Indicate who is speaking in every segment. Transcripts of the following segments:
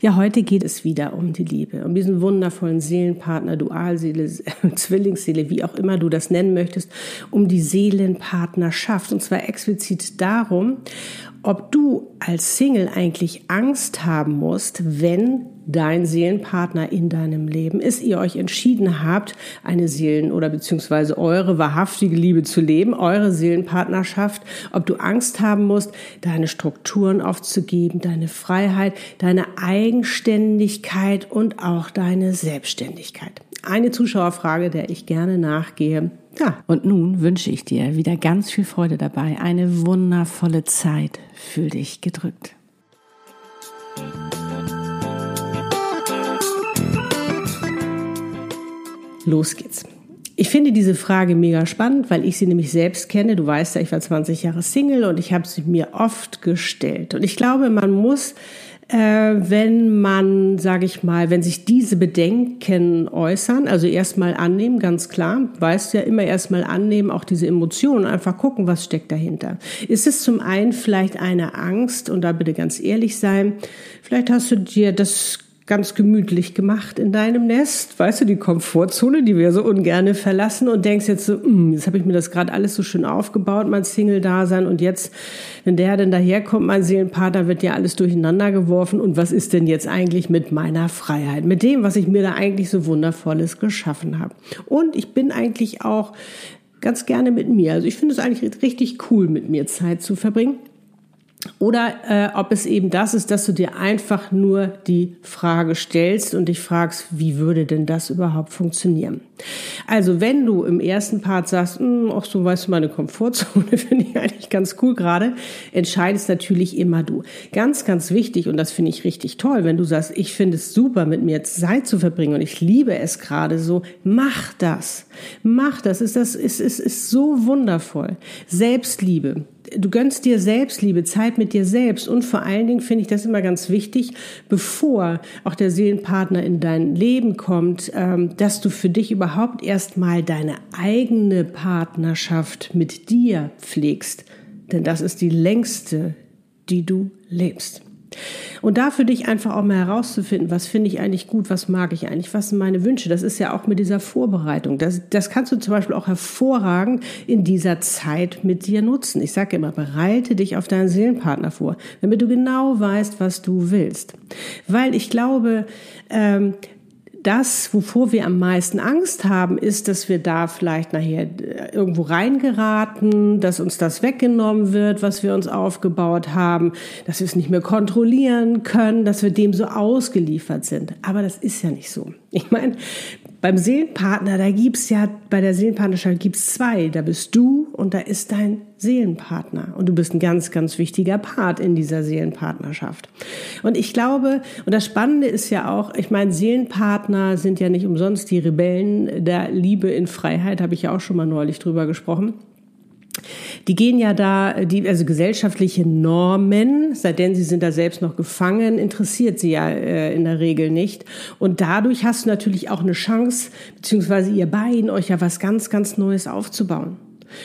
Speaker 1: Ja, heute geht es wieder um die Liebe, um diesen wundervollen Seelenpartner, Dualseele, Zwillingsseele, wie auch immer du das nennen möchtest, um die Seelenpartnerschaft. Und zwar explizit darum, ob du als Single eigentlich Angst haben musst, wenn dein Seelenpartner in deinem Leben ist, ihr euch entschieden habt, eine Seelen- oder beziehungsweise eure wahrhaftige Liebe zu leben, eure Seelenpartnerschaft, ob du Angst haben musst, deine Strukturen aufzugeben, deine Freiheit, deine Eigenständigkeit und auch deine Selbstständigkeit. Eine Zuschauerfrage, der ich gerne nachgehe. Ja, und nun wünsche ich dir wieder ganz viel Freude dabei, eine wundervolle Zeit. Fühl dich gedrückt. Los geht's. Ich finde diese Frage mega spannend, weil ich sie nämlich selbst kenne. Du weißt ja, ich war 20 Jahre Single und ich habe sie mir oft gestellt. Und ich glaube, man muss, äh, wenn man, sage ich mal, wenn sich diese Bedenken äußern, also erstmal annehmen, ganz klar, weißt ja immer erstmal annehmen, auch diese Emotionen, einfach gucken, was steckt dahinter. Ist es zum einen vielleicht eine Angst, und da bitte ganz ehrlich sein, vielleicht hast du dir das ganz gemütlich gemacht in deinem Nest, weißt du, die Komfortzone, die wir so ungerne verlassen und denkst jetzt so, mm, jetzt habe ich mir das gerade alles so schön aufgebaut, mein Single-Dasein. Und jetzt, wenn der denn daherkommt, mein Seelenpartner, wird ja alles durcheinander geworfen. Und was ist denn jetzt eigentlich mit meiner Freiheit, mit dem, was ich mir da eigentlich so wundervolles geschaffen habe. Und ich bin eigentlich auch ganz gerne mit mir, also ich finde es eigentlich richtig cool, mit mir Zeit zu verbringen. Oder äh, ob es eben das ist, dass du dir einfach nur die Frage stellst und dich fragst, wie würde denn das überhaupt funktionieren? Also wenn du im ersten Part sagst, hm, ach so, weißt du, meine Komfortzone finde ich eigentlich ganz cool gerade, entscheidest natürlich immer du. Ganz, ganz wichtig und das finde ich richtig toll, wenn du sagst, ich finde es super, mit mir Zeit zu verbringen und ich liebe es gerade so, mach das. Mach das. Ist das, ist, ist, ist so wundervoll. Selbstliebe du gönnst dir Selbstliebe, Zeit mit dir selbst und vor allen Dingen finde ich das immer ganz wichtig, bevor auch der Seelenpartner in dein Leben kommt, ähm, dass du für dich überhaupt erstmal deine eigene Partnerschaft mit dir pflegst. Denn das ist die längste, die du lebst. Und da für dich einfach auch mal herauszufinden, was finde ich eigentlich gut, was mag ich eigentlich, was sind meine Wünsche. Das ist ja auch mit dieser Vorbereitung. Das, das kannst du zum Beispiel auch hervorragend in dieser Zeit mit dir nutzen. Ich sage immer, bereite dich auf deinen Seelenpartner vor, damit du genau weißt, was du willst. Weil ich glaube, ähm, das, wovor wir am meisten Angst haben, ist, dass wir da vielleicht nachher äh, irgendwo reingeraten, dass uns das weggenommen wird, was wir uns aufgebaut haben, dass wir es nicht mehr kontrollieren können, dass wir dem so ausgeliefert sind. Aber das ist ja nicht so. Ich meine, beim Seelenpartner, da gibt's ja, bei der Seelenpartnerschaft gibt's zwei. Da bist du und da ist dein Seelenpartner. Und du bist ein ganz, ganz wichtiger Part in dieser Seelenpartnerschaft. Und ich glaube, und das Spannende ist ja auch, ich meine, Seelenpartner sind ja nicht umsonst die Rebellen der Liebe in Freiheit, habe ich ja auch schon mal neulich drüber gesprochen. Die gehen ja da, die, also gesellschaftliche Normen, seitdem sie sind da selbst noch gefangen, interessiert sie ja äh, in der Regel nicht. Und dadurch hast du natürlich auch eine Chance, beziehungsweise ihr beiden, euch ja was ganz, ganz Neues aufzubauen.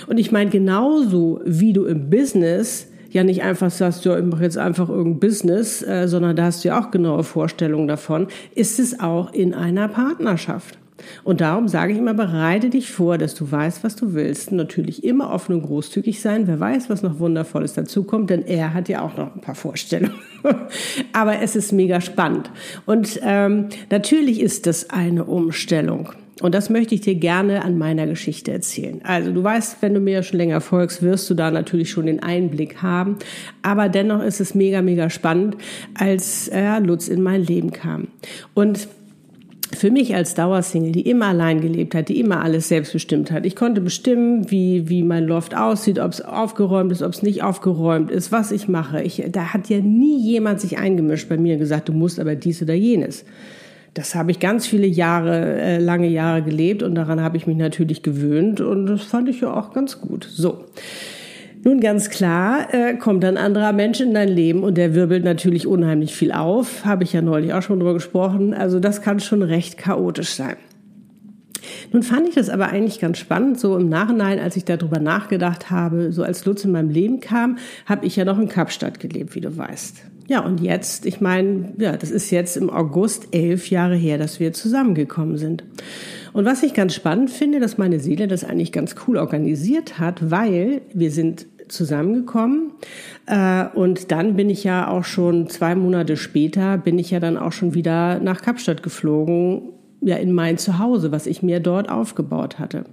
Speaker 1: Und ich meine, genauso wie du im Business ja nicht einfach sagst, ja, ich mache jetzt einfach irgendein Business, äh, sondern da hast du ja auch genaue Vorstellungen davon, ist es auch in einer Partnerschaft. Und darum sage ich immer, bereite dich vor, dass du weißt, was du willst. Natürlich immer offen und großzügig sein. Wer weiß, was noch Wundervolles dazukommt, denn er hat ja auch noch ein paar Vorstellungen. Aber es ist mega spannend. Und ähm, natürlich ist das eine Umstellung. Und das möchte ich dir gerne an meiner Geschichte erzählen. Also du weißt, wenn du mir schon länger folgst, wirst du da natürlich schon den Einblick haben. Aber dennoch ist es mega, mega spannend, als äh, Lutz in mein Leben kam. Und für mich als Dauersingle, die immer allein gelebt hat, die immer alles selbst bestimmt hat. Ich konnte bestimmen, wie, wie mein Loft aussieht, ob es aufgeräumt ist, ob es nicht aufgeräumt ist, was ich mache. Ich, da hat ja nie jemand sich eingemischt bei mir und gesagt, du musst aber dies oder jenes. Das habe ich ganz viele Jahre, äh, lange Jahre gelebt und daran habe ich mich natürlich gewöhnt und das fand ich ja auch ganz gut. So. Nun ganz klar, äh, kommt ein anderer Mensch in dein Leben und der wirbelt natürlich unheimlich viel auf. Habe ich ja neulich auch schon drüber gesprochen. Also das kann schon recht chaotisch sein. Nun fand ich das aber eigentlich ganz spannend, so im Nachhinein, als ich darüber nachgedacht habe, so als Lutz in meinem Leben kam, habe ich ja noch in Kapstadt gelebt, wie du weißt. Ja, und jetzt, ich meine, ja, das ist jetzt im August elf Jahre her, dass wir zusammengekommen sind. Und was ich ganz spannend finde, dass meine Seele das eigentlich ganz cool organisiert hat, weil wir sind zusammengekommen. Äh, und dann bin ich ja auch schon zwei Monate später, bin ich ja dann auch schon wieder nach Kapstadt geflogen, ja in mein Zuhause, was ich mir dort aufgebaut hatte.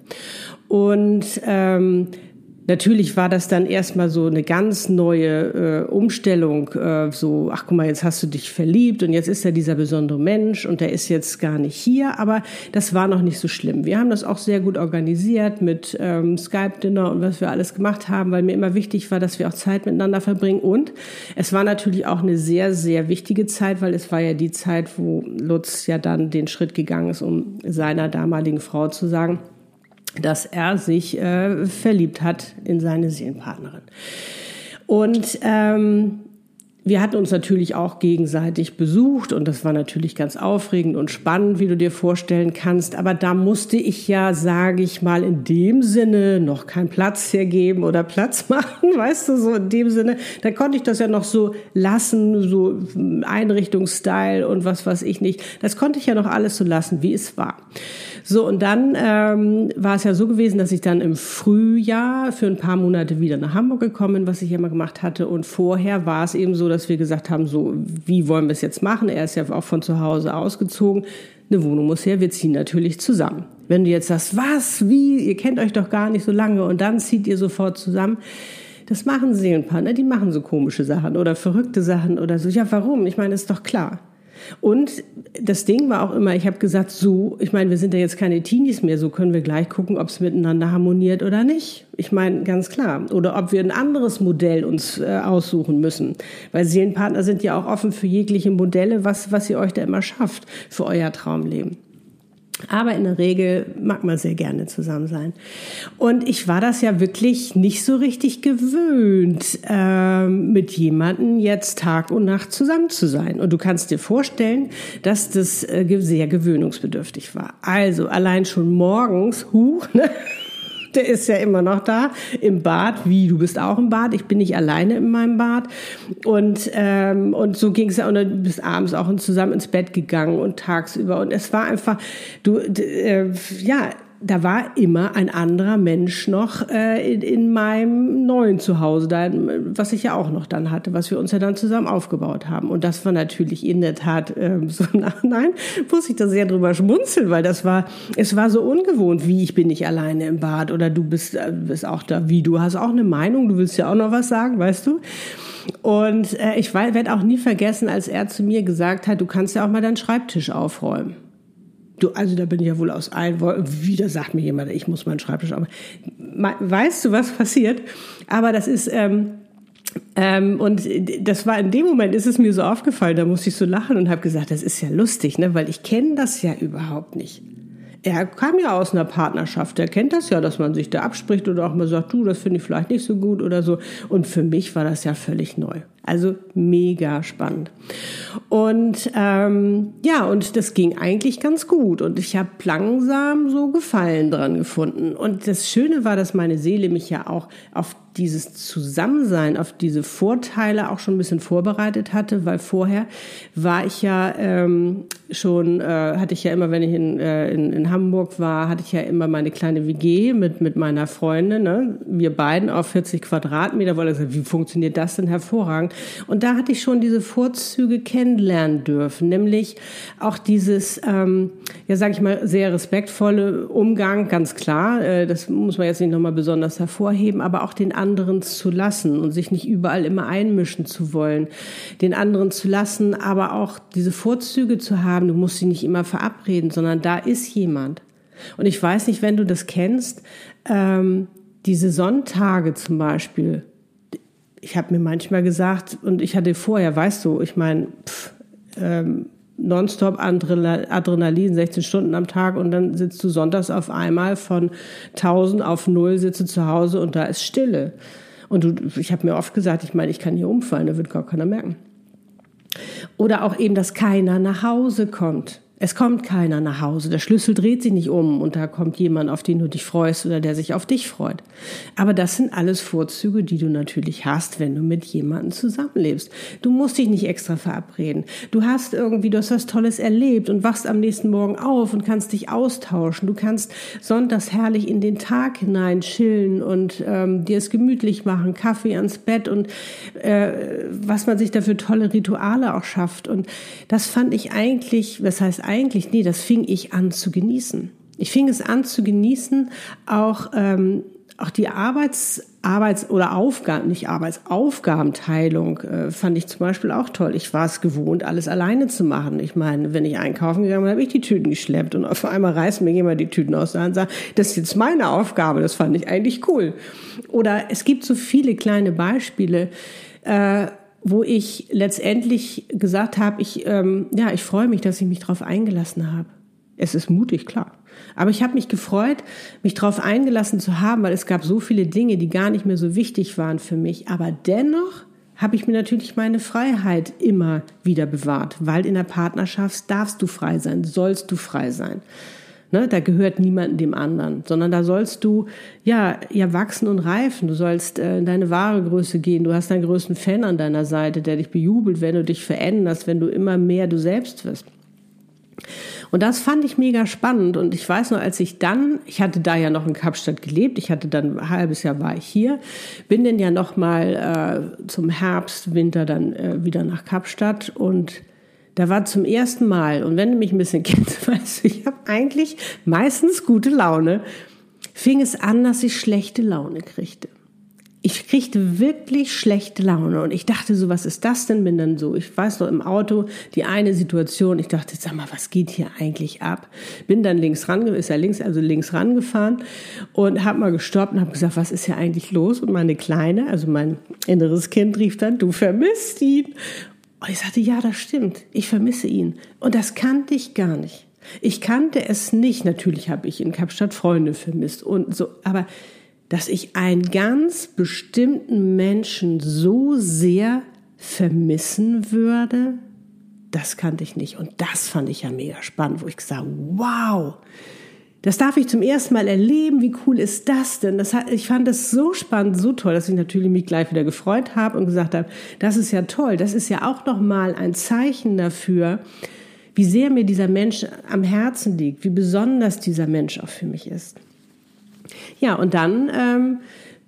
Speaker 1: Und ähm, Natürlich war das dann erstmal so eine ganz neue äh, Umstellung, äh, so, ach guck mal, jetzt hast du dich verliebt und jetzt ist er dieser besondere Mensch und der ist jetzt gar nicht hier, aber das war noch nicht so schlimm. Wir haben das auch sehr gut organisiert mit ähm, Skype-Dinner und was wir alles gemacht haben, weil mir immer wichtig war, dass wir auch Zeit miteinander verbringen und es war natürlich auch eine sehr, sehr wichtige Zeit, weil es war ja die Zeit, wo Lutz ja dann den Schritt gegangen ist, um seiner damaligen Frau zu sagen, dass er sich äh, verliebt hat in seine Seelenpartnerin. Und ähm, wir hatten uns natürlich auch gegenseitig besucht und das war natürlich ganz aufregend und spannend, wie du dir vorstellen kannst. Aber da musste ich ja, sage ich mal, in dem Sinne noch keinen Platz hergeben oder Platz machen, weißt du, so in dem Sinne. Da konnte ich das ja noch so lassen, so Einrichtungsstyle und was weiß ich nicht. Das konnte ich ja noch alles so lassen, wie es war. So, und dann ähm, war es ja so gewesen, dass ich dann im Frühjahr für ein paar Monate wieder nach Hamburg gekommen bin, was ich immer gemacht hatte. Und vorher war es eben so, dass wir gesagt haben, so, wie wollen wir es jetzt machen? Er ist ja auch von zu Hause ausgezogen. Eine Wohnung muss her, wir ziehen natürlich zusammen. Wenn du jetzt sagst, was, wie, ihr kennt euch doch gar nicht so lange und dann zieht ihr sofort zusammen. Das machen Seelenpartner, die machen so komische Sachen oder verrückte Sachen oder so. Ja, warum? Ich meine, ist doch klar. Und das Ding war auch immer, ich habe gesagt, so, ich meine, wir sind ja jetzt keine Teenies mehr, so können wir gleich gucken, ob es miteinander harmoniert oder nicht. Ich meine, ganz klar. Oder ob wir ein anderes Modell uns äh, aussuchen müssen. Weil Seelenpartner sind ja auch offen für jegliche Modelle, was, was ihr euch da immer schafft für euer Traumleben. Aber in der Regel mag man sehr gerne zusammen sein. Und ich war das ja wirklich nicht so richtig gewöhnt, äh, mit jemandem jetzt Tag und Nacht zusammen zu sein. Und du kannst dir vorstellen, dass das äh, sehr gewöhnungsbedürftig war. Also allein schon morgens, huch, ne? Der ist ja immer noch da im Bad. Wie, du bist auch im Bad? Ich bin nicht alleine in meinem Bad. Und, ähm, und so ging es ja, und dann bist abends auch zusammen ins Bett gegangen und tagsüber. Und es war einfach, du, äh, ja, da war immer ein anderer Mensch noch äh, in, in meinem neuen Zuhause, da, was ich ja auch noch dann hatte, was wir uns ja dann zusammen aufgebaut haben. Und das war natürlich in der Tat ähm, so nein, muss ich da sehr drüber schmunzeln, weil das war, es war so ungewohnt, wie ich bin nicht alleine im Bad oder du bist, äh, bist auch da, wie du hast auch eine Meinung, du willst ja auch noch was sagen, weißt du? Und äh, ich werde auch nie vergessen, als er zu mir gesagt hat, du kannst ja auch mal deinen Schreibtisch aufräumen. Du, also da bin ich ja wohl aus allen Wolken. Wieder sagt mir jemand, ich muss meinen Schreibtisch aufräumen. Weißt du, was passiert? Aber das ist, ähm, ähm, und das war in dem Moment, ist es mir so aufgefallen, da musste ich so lachen und habe gesagt, das ist ja lustig, ne? weil ich kenne das ja überhaupt nicht er kam ja aus einer Partnerschaft, er kennt das ja, dass man sich da abspricht oder auch mal sagt, du, das finde ich vielleicht nicht so gut oder so. Und für mich war das ja völlig neu. Also mega spannend. Und ähm, ja, und das ging eigentlich ganz gut. Und ich habe langsam so Gefallen dran gefunden. Und das Schöne war, dass meine Seele mich ja auch auf dieses Zusammensein, auf diese Vorteile auch schon ein bisschen vorbereitet hatte, weil vorher war ich ja ähm, schon, äh, hatte ich ja immer, wenn ich in, äh, in, in Hamburg war, hatte ich ja immer meine kleine WG mit, mit meiner Freundin, ne? wir beiden auf 40 Quadratmeter, weil ich gesagt, wie funktioniert das denn hervorragend? Und da hatte ich schon diese Vorzüge kennenlernen dürfen, nämlich auch dieses, ähm, ja sage ich mal, sehr respektvolle Umgang, ganz klar, äh, das muss man jetzt nicht nochmal besonders hervorheben, aber auch den anderen zu lassen und sich nicht überall immer einmischen zu wollen, den anderen zu lassen, aber auch diese Vorzüge zu haben, du musst sie nicht immer verabreden, sondern da ist jemand. Und ich weiß nicht, wenn du das kennst, ähm, diese Sonntage zum Beispiel, ich habe mir manchmal gesagt, und ich hatte vorher, weißt du, ich meine, ähm, nonstop Adrenalin, 16 Stunden am Tag und dann sitzt du sonntags auf einmal von 1000 auf 0, sitze zu Hause und da ist Stille. Und du, ich habe mir oft gesagt, ich meine, ich kann hier umfallen, da wird gar keiner merken. Oder auch eben, dass keiner nach Hause kommt. Es kommt keiner nach Hause. Der Schlüssel dreht sich nicht um und da kommt jemand, auf den du dich freust oder der sich auf dich freut. Aber das sind alles Vorzüge, die du natürlich hast, wenn du mit jemandem zusammenlebst. Du musst dich nicht extra verabreden. Du hast irgendwie, du hast was Tolles erlebt und wachst am nächsten Morgen auf und kannst dich austauschen. Du kannst sonntags herrlich in den Tag hinein chillen und ähm, dir es gemütlich machen, Kaffee ans Bett und äh, was man sich da für tolle Rituale auch schafft. Und das fand ich eigentlich, das heißt eigentlich, nee, das fing ich an zu genießen. Ich fing es an zu genießen, auch, ähm, auch die Arbeits, Arbeits- oder Aufgaben, nicht Arbeitsaufgabenteilung äh, fand ich zum Beispiel auch toll. Ich war es gewohnt, alles alleine zu machen. Ich meine, wenn ich einkaufen gegangen bin, habe ich die Tüten geschleppt und auf einmal reißt mir jemand die Tüten aus der Hand und sagt, das ist jetzt meine Aufgabe. Das fand ich eigentlich cool. Oder es gibt so viele kleine Beispiele, äh, wo ich letztendlich gesagt habe, ich, ähm, ja, ich freue mich, dass ich mich darauf eingelassen habe. Es ist mutig, klar. Aber ich habe mich gefreut, mich darauf eingelassen zu haben, weil es gab so viele Dinge, die gar nicht mehr so wichtig waren für mich. Aber dennoch habe ich mir natürlich meine Freiheit immer wieder bewahrt, weil in der Partnerschaft darfst du frei sein, sollst du frei sein. Ne, da gehört niemand dem anderen, sondern da sollst du ja ja wachsen und reifen. Du sollst äh, in deine wahre Größe gehen. Du hast deinen größten Fan an deiner Seite, der dich bejubelt, wenn du dich veränderst, wenn du immer mehr du selbst wirst. Und das fand ich mega spannend. Und ich weiß noch, als ich dann, ich hatte da ja noch in Kapstadt gelebt, ich hatte dann ein halbes Jahr war ich hier, bin dann ja noch mal äh, zum Herbst, Winter dann äh, wieder nach Kapstadt und da war zum ersten Mal, und wenn du mich ein bisschen kennst, weißt du, ich habe eigentlich meistens gute Laune, fing es an, dass ich schlechte Laune kriegte. Ich kriegte wirklich schlechte Laune und ich dachte so, was ist das denn? Bin dann so, ich weiß noch im Auto die eine Situation, ich dachte, sag mal, was geht hier eigentlich ab? Bin dann links ran, ist ja links, also links rangefahren und habe mal gestoppt und habe gesagt, was ist hier eigentlich los? Und meine Kleine, also mein inneres Kind rief dann, du vermisst ihn. Und ich sagte, ja, das stimmt. Ich vermisse ihn. Und das kannte ich gar nicht. Ich kannte es nicht. Natürlich habe ich in Kapstadt Freunde vermisst und so, aber dass ich einen ganz bestimmten Menschen so sehr vermissen würde, das kannte ich nicht. Und das fand ich ja mega spannend, wo ich gesagt wow, das darf ich zum ersten Mal erleben. Wie cool ist das denn? Das hat, ich fand das so spannend, so toll, dass ich natürlich mich gleich wieder gefreut habe und gesagt habe, das ist ja toll. Das ist ja auch noch mal ein Zeichen dafür, wie sehr mir dieser Mensch am Herzen liegt, wie besonders dieser Mensch auch für mich ist. Ja, und dann ähm,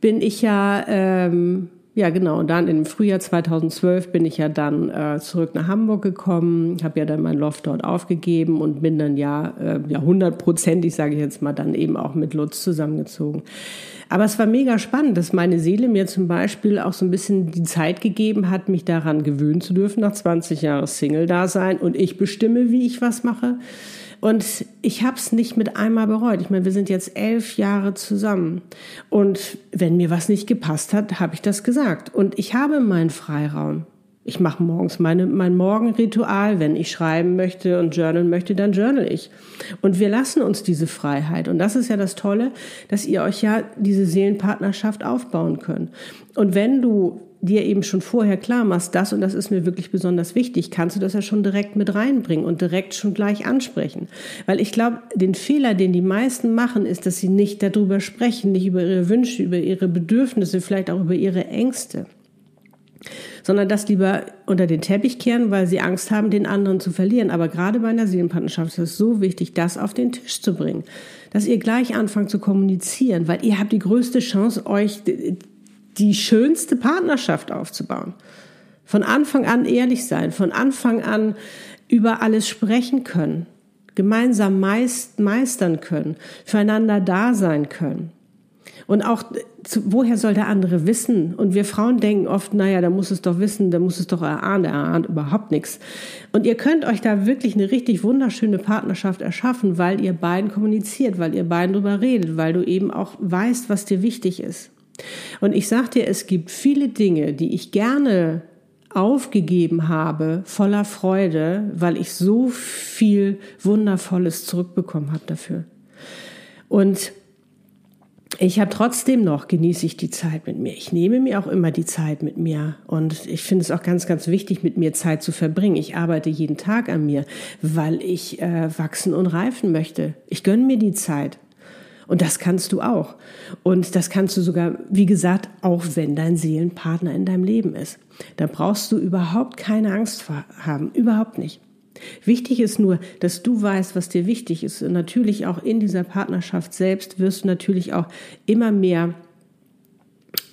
Speaker 1: bin ich ja ähm, ja, genau. Und dann im Frühjahr 2012 bin ich ja dann äh, zurück nach Hamburg gekommen, habe ja dann mein Loft dort aufgegeben und bin dann ja, äh, ja hundertprozentig, sage ich jetzt mal, dann eben auch mit Lutz zusammengezogen. Aber es war mega spannend, dass meine Seele mir zum Beispiel auch so ein bisschen die Zeit gegeben hat, mich daran gewöhnen zu dürfen, nach 20 Jahren Single-Dasein und ich bestimme, wie ich was mache. Und ich habe es nicht mit einmal bereut. Ich meine, wir sind jetzt elf Jahre zusammen. Und wenn mir was nicht gepasst hat, habe ich das gesagt. Und ich habe meinen Freiraum. Ich mache morgens meine, mein Morgenritual. Wenn ich schreiben möchte und journalen möchte, dann journal ich. Und wir lassen uns diese Freiheit. Und das ist ja das Tolle, dass ihr euch ja diese Seelenpartnerschaft aufbauen könnt. Und wenn du dir eben schon vorher klar machst, das und das ist mir wirklich besonders wichtig, kannst du das ja schon direkt mit reinbringen und direkt schon gleich ansprechen. Weil ich glaube, den Fehler, den die meisten machen, ist, dass sie nicht darüber sprechen, nicht über ihre Wünsche, über ihre Bedürfnisse, vielleicht auch über ihre Ängste sondern das lieber unter den Teppich kehren, weil sie Angst haben, den anderen zu verlieren. Aber gerade bei einer Seelenpartnerschaft ist es so wichtig, das auf den Tisch zu bringen, dass ihr gleich anfangt zu kommunizieren, weil ihr habt die größte Chance, euch die schönste Partnerschaft aufzubauen. Von Anfang an ehrlich sein, von Anfang an über alles sprechen können, gemeinsam meist, meistern können, füreinander da sein können. Und auch, woher soll der andere wissen? Und wir Frauen denken oft, naja, da muss es doch wissen, da muss es doch erahnen, er ahnt überhaupt nichts. Und ihr könnt euch da wirklich eine richtig wunderschöne Partnerschaft erschaffen, weil ihr beiden kommuniziert, weil ihr beiden drüber redet, weil du eben auch weißt, was dir wichtig ist. Und ich sag dir, es gibt viele Dinge, die ich gerne aufgegeben habe, voller Freude, weil ich so viel Wundervolles zurückbekommen habe dafür. Und ich habe trotzdem noch, genieße ich die Zeit mit mir. Ich nehme mir auch immer die Zeit mit mir. Und ich finde es auch ganz, ganz wichtig, mit mir Zeit zu verbringen. Ich arbeite jeden Tag an mir, weil ich äh, wachsen und reifen möchte. Ich gönne mir die Zeit. Und das kannst du auch. Und das kannst du sogar, wie gesagt, auch wenn dein Seelenpartner in deinem Leben ist. Da brauchst du überhaupt keine Angst vor haben. Überhaupt nicht. Wichtig ist nur, dass du weißt, was dir wichtig ist. Und natürlich auch in dieser Partnerschaft selbst wirst du natürlich auch immer mehr,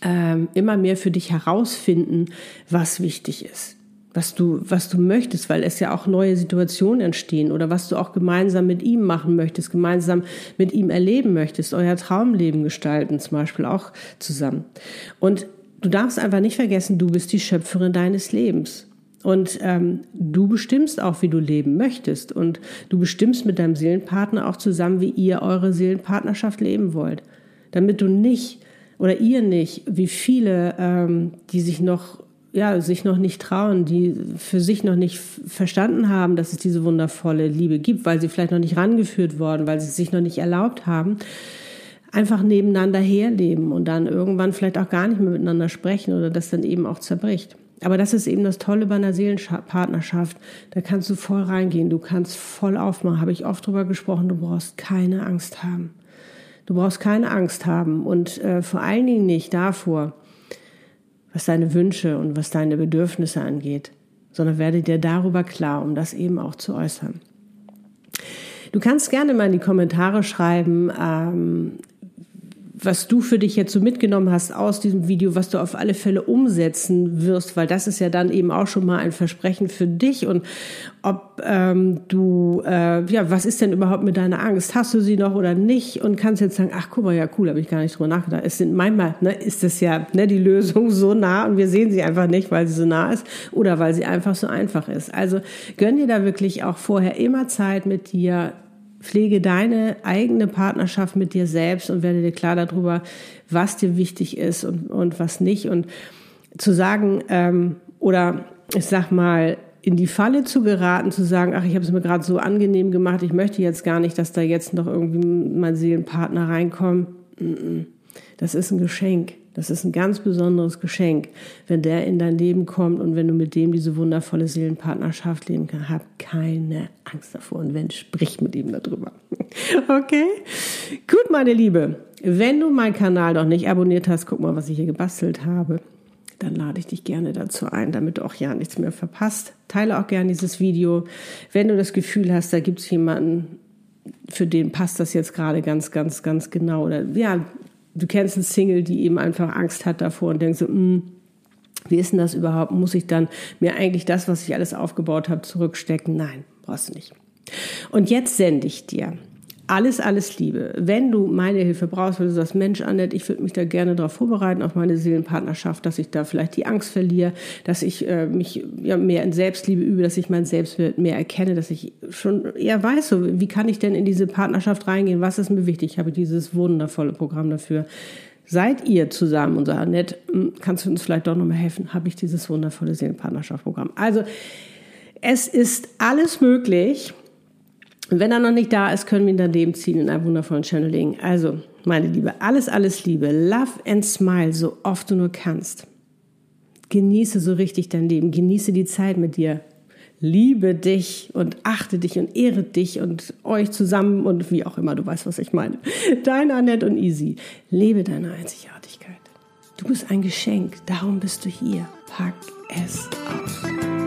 Speaker 1: ähm, immer mehr für dich herausfinden, was wichtig ist. Was du, was du möchtest, weil es ja auch neue Situationen entstehen oder was du auch gemeinsam mit ihm machen möchtest, gemeinsam mit ihm erleben möchtest, euer Traumleben gestalten, zum Beispiel auch zusammen. Und du darfst einfach nicht vergessen, du bist die Schöpferin deines Lebens. Und ähm, du bestimmst auch, wie du leben möchtest. Und du bestimmst mit deinem Seelenpartner auch zusammen, wie ihr eure Seelenpartnerschaft leben wollt. Damit du nicht oder ihr nicht, wie viele, ähm, die sich noch ja, sich noch nicht trauen, die für sich noch nicht verstanden haben, dass es diese wundervolle Liebe gibt, weil sie vielleicht noch nicht rangeführt worden, weil sie es sich noch nicht erlaubt haben, einfach nebeneinander herleben und dann irgendwann vielleicht auch gar nicht mehr miteinander sprechen oder das dann eben auch zerbricht. Aber das ist eben das Tolle bei einer Seelenpartnerschaft. Da kannst du voll reingehen, du kannst voll aufmachen. Habe ich oft drüber gesprochen, du brauchst keine Angst haben. Du brauchst keine Angst haben und äh, vor allen Dingen nicht davor, was deine Wünsche und was deine Bedürfnisse angeht, sondern werde dir darüber klar, um das eben auch zu äußern. Du kannst gerne mal in die Kommentare schreiben, ähm, was du für dich jetzt so mitgenommen hast aus diesem Video, was du auf alle Fälle umsetzen wirst, weil das ist ja dann eben auch schon mal ein Versprechen für dich und ob ähm, du, äh, ja, was ist denn überhaupt mit deiner Angst? Hast du sie noch oder nicht? Und kannst jetzt sagen, ach guck mal, ja cool, habe ich gar nicht drüber nachgedacht. Es sind manchmal, ne, ist das ja ne, die Lösung so nah und wir sehen sie einfach nicht, weil sie so nah ist oder weil sie einfach so einfach ist. Also gönn dir da wirklich auch vorher immer Zeit mit dir Pflege deine eigene Partnerschaft mit dir selbst und werde dir klar darüber, was dir wichtig ist und, und was nicht. Und zu sagen, ähm, oder ich sag mal, in die Falle zu geraten, zu sagen, ach, ich habe es mir gerade so angenehm gemacht, ich möchte jetzt gar nicht, dass da jetzt noch irgendwie mein Seelenpartner reinkommt. Das ist ein Geschenk. Das ist ein ganz besonderes Geschenk, wenn der in dein Leben kommt und wenn du mit dem diese wundervolle Seelenpartnerschaft leben kannst. Hab keine Angst davor und wenn, sprich mit ihm darüber. Okay? Gut, meine Liebe. Wenn du meinen Kanal noch nicht abonniert hast, guck mal, was ich hier gebastelt habe. Dann lade ich dich gerne dazu ein, damit du auch ja nichts mehr verpasst. Teile auch gerne dieses Video. Wenn du das Gefühl hast, da gibt es jemanden, für den passt das jetzt gerade ganz, ganz, ganz genau. Oder ja, du kennst eine Single, die eben einfach Angst hat davor und denkt so, mm, wie ist denn das überhaupt? Muss ich dann mir eigentlich das, was ich alles aufgebaut habe, zurückstecken? Nein, brauchst du nicht. Und jetzt sende ich dir alles, alles Liebe. Wenn du meine Hilfe brauchst, wenn du sagst, Mensch, Annette, ich würde mich da gerne darauf vorbereiten, auf meine Seelenpartnerschaft, dass ich da vielleicht die Angst verliere, dass ich äh, mich ja, mehr in Selbstliebe übe, dass ich mein Selbstwert mehr erkenne, dass ich schon eher weiß, so, wie kann ich denn in diese Partnerschaft reingehen, was ist mir wichtig? Ich habe dieses wundervolle Programm dafür. Seid ihr zusammen und sagt, Annette, hm, kannst du uns vielleicht doch nochmal helfen? Habe ich dieses wundervolle Seelenpartnerschaftsprogramm. Also, es ist alles möglich. Und wenn er noch nicht da ist, können wir ihn daneben ziehen in einem wundervollen Channeling. Also, meine Liebe, alles, alles Liebe. Love and smile, so oft du nur kannst. genieße so richtig dein Leben, genieße die Zeit mit dir. Liebe dich und achte dich und ehre dich und euch zusammen und wie auch immer, du weißt, was ich meine. Dein Annette und Easy. Lebe deine Einzigartigkeit. Du bist ein Geschenk, darum bist du hier. Pack es aus.